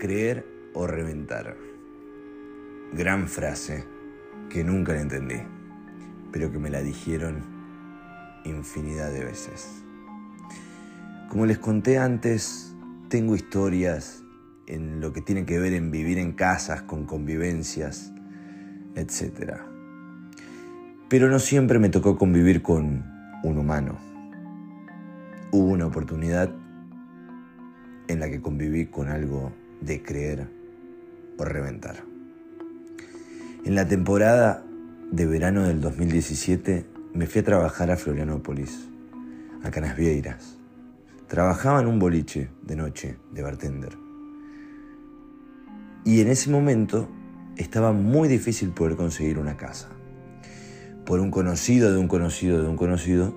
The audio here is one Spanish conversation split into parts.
creer o reventar. Gran frase que nunca la entendí, pero que me la dijeron infinidad de veces. Como les conté antes, tengo historias en lo que tiene que ver en vivir en casas, con convivencias, etc. Pero no siempre me tocó convivir con un humano. Hubo una oportunidad en la que conviví con algo de creer o reventar. En la temporada de verano del 2017 me fui a trabajar a Florianópolis, a Canasvieiras. Trabajaba en un boliche de noche de bartender. Y en ese momento estaba muy difícil poder conseguir una casa. Por un conocido de un conocido de un conocido,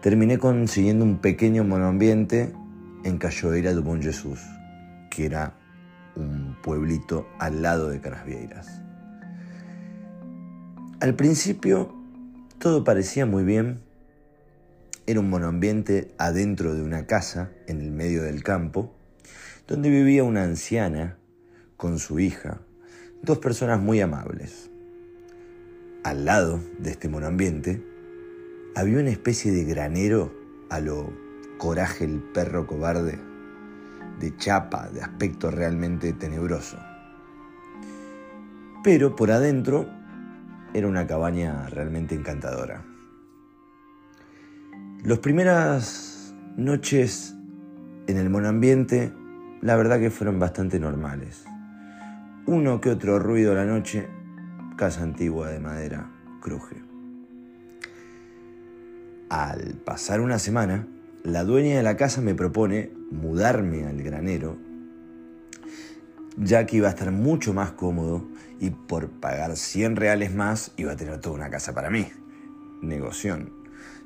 terminé consiguiendo un pequeño monoambiente en Cachoeira do Bom Jesús, que era un pueblito al lado de Canasvieiras. Al principio todo parecía muy bien. Era un monoambiente adentro de una casa en el medio del campo, donde vivía una anciana con su hija, dos personas muy amables. Al lado de este monoambiente había una especie de granero a lo coraje el perro cobarde, de chapa, de aspecto realmente tenebroso. Pero por adentro era una cabaña realmente encantadora. Las primeras noches en el monoambiente, la verdad que fueron bastante normales. Uno que otro ruido la noche, casa antigua de madera, cruje. Al pasar una semana, la dueña de la casa me propone mudarme al granero, ya que iba a estar mucho más cómodo y por pagar 100 reales más iba a tener toda una casa para mí. Negoción.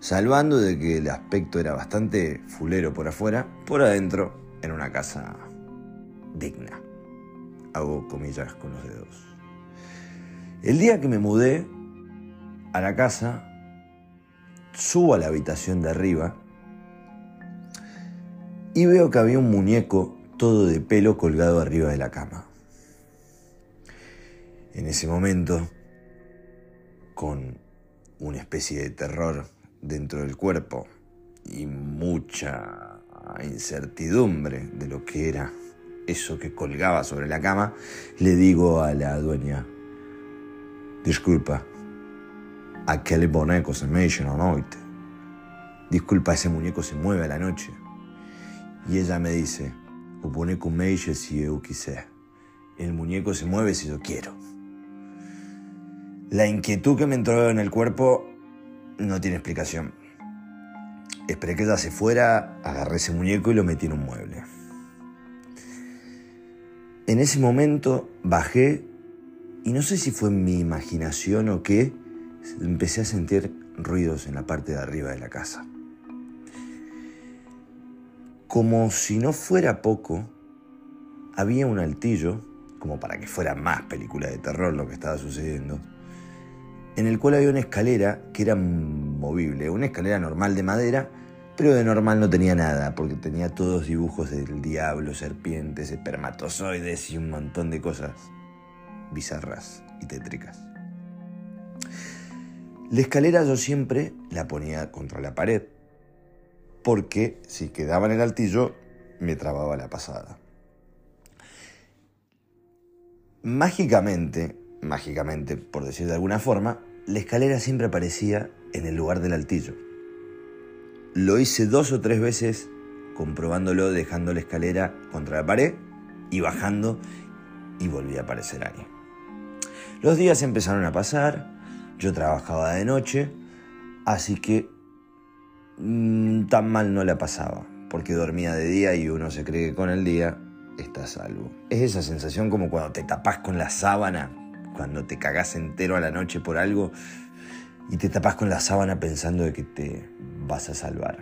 Salvando de que el aspecto era bastante fulero por afuera, por adentro era una casa digna. Hago comillas con los dedos. El día que me mudé a la casa, subo a la habitación de arriba y veo que había un muñeco todo de pelo colgado arriba de la cama. En ese momento, con una especie de terror dentro del cuerpo y mucha incertidumbre de lo que era eso que colgaba sobre la cama, le digo a la dueña, disculpa, aquel boneco se me a noite. Disculpa, ese muñeco se mueve a la noche. Y ella me dice, o boneco mexe si eu quiser. El muñeco se mueve si yo quiero. La inquietud que me entró en el cuerpo no tiene explicación. Esperé que ella se fuera, agarré ese muñeco y lo metí en un mueble. En ese momento bajé y no sé si fue mi imaginación o qué, empecé a sentir ruidos en la parte de arriba de la casa. Como si no fuera poco, había un altillo, como para que fuera más película de terror lo que estaba sucediendo, en el cual había una escalera que era movible, una escalera normal de madera, pero de normal no tenía nada, porque tenía todos dibujos del diablo, serpientes, espermatozoides y un montón de cosas bizarras y tétricas. La escalera yo siempre la ponía contra la pared, porque si quedaba en el altillo me trababa la pasada. Mágicamente, mágicamente por decir de alguna forma, la escalera siempre aparecía en el lugar del altillo. Lo hice dos o tres veces comprobándolo dejando la escalera contra la pared y bajando y volví a aparecer ahí. Los días empezaron a pasar, yo trabajaba de noche, así que tan mal no la pasaba, porque dormía de día y uno se cree que con el día está salvo. Es esa sensación como cuando te tapas con la sábana, cuando te cagás entero a la noche por algo y te tapas con la sábana pensando de que te vas a salvar.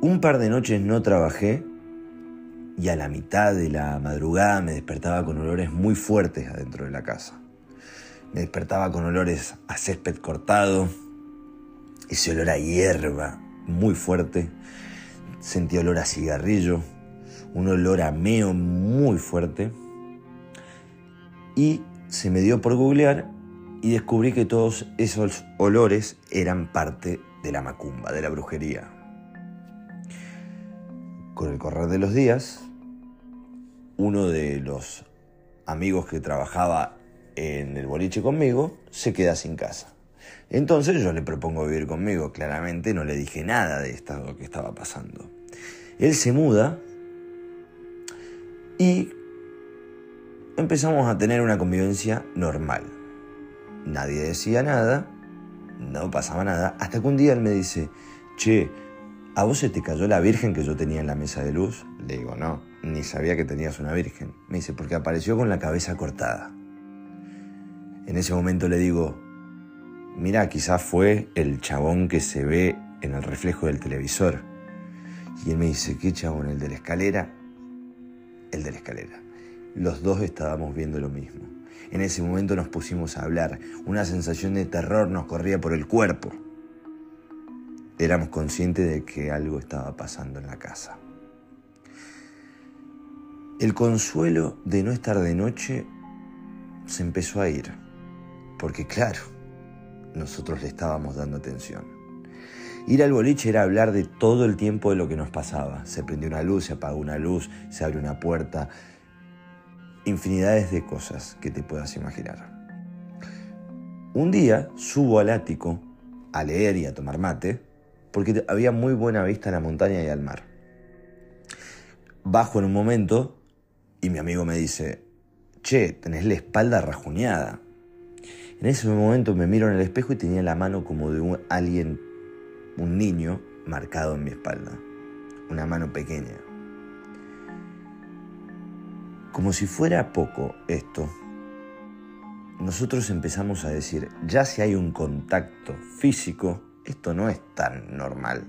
Un par de noches no trabajé y a la mitad de la madrugada me despertaba con olores muy fuertes adentro de la casa. Me despertaba con olores a césped cortado, ese olor a hierba muy fuerte, sentí olor a cigarrillo, un olor a meo muy fuerte y se me dio por googlear y descubrí que todos esos olores eran parte de la macumba, de la brujería. Con el correr de los días, uno de los amigos que trabajaba en el boliche conmigo se queda sin casa. Entonces yo le propongo vivir conmigo, claramente no le dije nada de esto que estaba pasando. Él se muda y empezamos a tener una convivencia normal. Nadie decía nada, no pasaba nada, hasta que un día él me dice, che, ¿a vos se te cayó la virgen que yo tenía en la mesa de luz? Le digo, no, ni sabía que tenías una virgen. Me dice, porque apareció con la cabeza cortada. En ese momento le digo, mira, quizás fue el chabón que se ve en el reflejo del televisor. Y él me dice, ¿qué chabón? ¿El de la escalera? El de la escalera. Los dos estábamos viendo lo mismo. En ese momento nos pusimos a hablar. Una sensación de terror nos corría por el cuerpo. Éramos conscientes de que algo estaba pasando en la casa. El consuelo de no estar de noche se empezó a ir. Porque claro, nosotros le estábamos dando atención. Ir al boliche era hablar de todo el tiempo de lo que nos pasaba. Se prendió una luz, se apagó una luz, se abrió una puerta. Infinidades de cosas que te puedas imaginar. Un día subo al ático a leer y a tomar mate porque había muy buena vista a la montaña y al mar. Bajo en un momento y mi amigo me dice, che, tenés la espalda rajuñada. En ese momento me miro en el espejo y tenía la mano como de alguien, un niño, marcado en mi espalda. Una mano pequeña. Como si fuera poco esto, nosotros empezamos a decir, ya si hay un contacto físico, esto no es tan normal.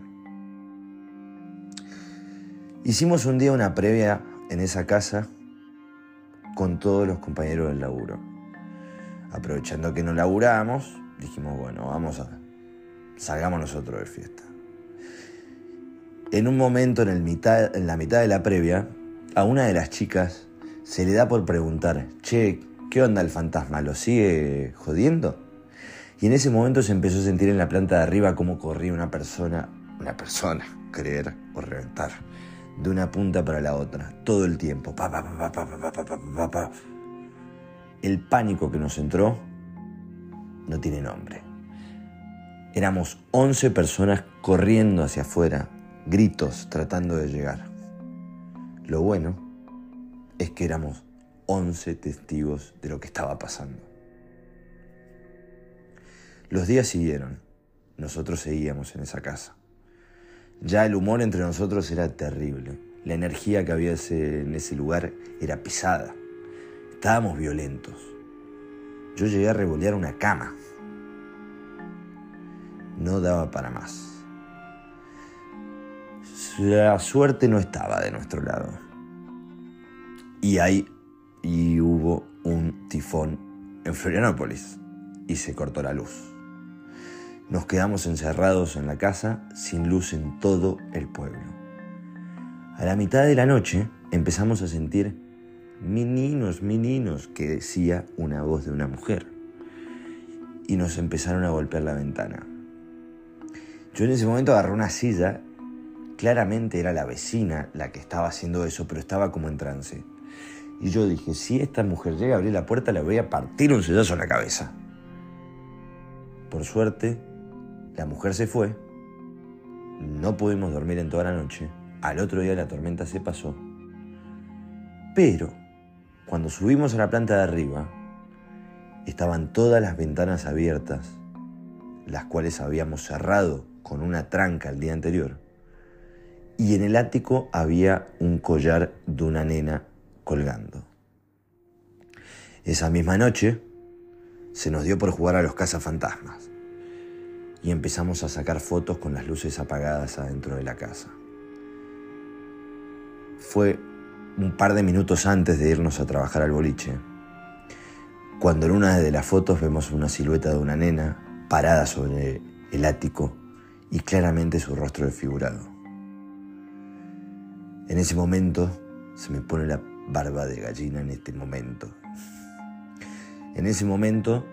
Hicimos un día una previa en esa casa con todos los compañeros del laburo aprovechando que no laburábamos, dijimos, bueno, vamos a, salgamos nosotros de fiesta. En un momento, en, el mitad, en la mitad de la previa, a una de las chicas se le da por preguntar, che, ¿qué onda el fantasma? ¿Lo sigue jodiendo? Y en ese momento se empezó a sentir en la planta de arriba cómo corría una persona, una persona, creer o reventar, de una punta para la otra, todo el tiempo. Pa, pa, pa, pa, pa, pa, pa, pa, pa el pánico que nos entró no tiene nombre. Éramos 11 personas corriendo hacia afuera, gritos tratando de llegar. Lo bueno es que éramos 11 testigos de lo que estaba pasando. Los días siguieron. Nosotros seguíamos en esa casa. Ya el humor entre nosotros era terrible. La energía que había en ese lugar era pesada. Estábamos violentos. Yo llegué a revolear una cama. No daba para más. La suerte no estaba de nuestro lado. Y ahí y hubo un tifón en Florianópolis y se cortó la luz. Nos quedamos encerrados en la casa sin luz en todo el pueblo. A la mitad de la noche empezamos a sentir meninos, meninos, que decía una voz de una mujer. Y nos empezaron a golpear la ventana. Yo en ese momento agarré una silla, claramente era la vecina la que estaba haciendo eso, pero estaba como en trance. Y yo dije, si esta mujer llega a abrir la puerta, le voy a partir un sillazo en la cabeza. Por suerte, la mujer se fue, no pudimos dormir en toda la noche, al otro día la tormenta se pasó, pero cuando subimos a la planta de arriba, estaban todas las ventanas abiertas, las cuales habíamos cerrado con una tranca el día anterior, y en el ático había un collar de una nena colgando. Esa misma noche se nos dio por jugar a los cazafantasmas y empezamos a sacar fotos con las luces apagadas adentro de la casa. Fue un par de minutos antes de irnos a trabajar al boliche, cuando en una de las fotos vemos una silueta de una nena parada sobre el ático y claramente su rostro desfigurado. En ese momento Se me pone la barba de gallina en este momento. En ese momento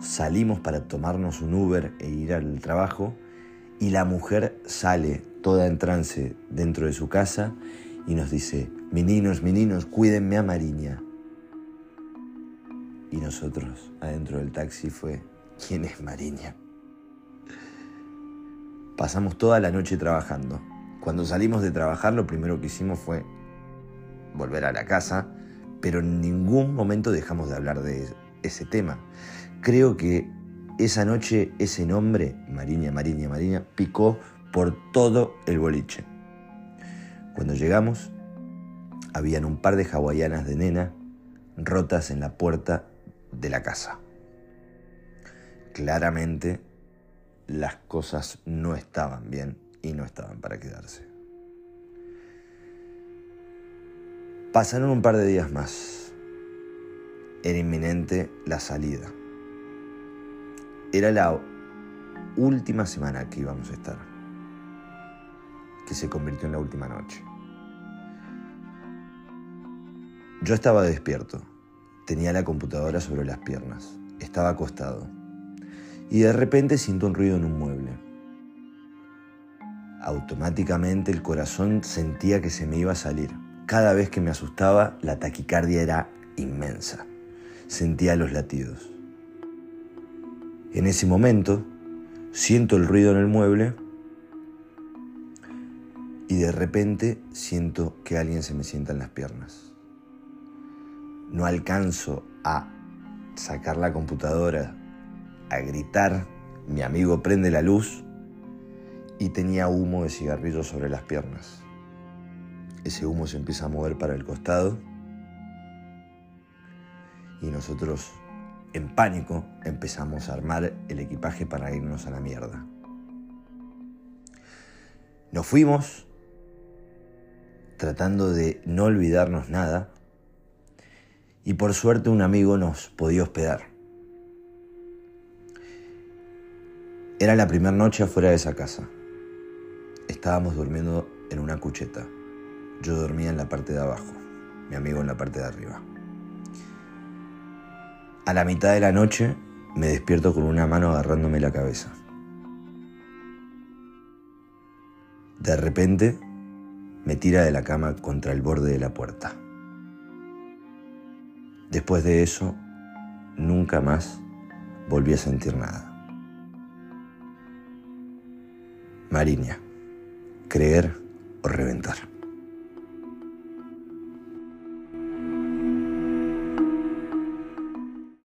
salimos para tomarnos un Uber e ir al trabajo y la mujer sale toda en trance dentro de su casa y nos dice, meninos, meninos, cuídenme a Mariña. Y nosotros adentro del taxi fue, ¿quién es Mariña? Pasamos toda la noche trabajando. Cuando salimos de trabajar lo primero que hicimos fue volver a la casa, pero en ningún momento dejamos de hablar de ese tema. Creo que esa noche ese nombre, Mariña, Mariña, Mariña, picó por todo el boliche. Cuando llegamos, habían un par de hawaianas de nena rotas en la puerta de la casa. Claramente las cosas no estaban bien y no estaban para quedarse. Pasaron un par de días más. Era inminente la salida. Era la última semana que íbamos a estar, que se convirtió en la última noche. Yo estaba despierto, tenía la computadora sobre las piernas, estaba acostado y de repente siento un ruido en un mueble. Automáticamente el corazón sentía que se me iba a salir. Cada vez que me asustaba, la taquicardia era inmensa. Sentía los latidos. En ese momento, siento el ruido en el mueble y de repente siento que alguien se me sienta en las piernas. No alcanzo a sacar la computadora a gritar, mi amigo prende la luz y tenía humo de cigarrillo sobre las piernas. Ese humo se empieza a mover para el costado y nosotros en pánico empezamos a armar el equipaje para irnos a la mierda. Nos fuimos tratando de no olvidarnos nada y por suerte un amigo nos podía hospedar. Era la primera noche afuera de esa casa. Estábamos durmiendo en una cucheta. Yo dormía en la parte de abajo, mi amigo en la parte de arriba. A la mitad de la noche me despierto con una mano agarrándome la cabeza. De repente me tira de la cama contra el borde de la puerta. Después de eso, nunca más volví a sentir nada. Mariña, creer o reventar.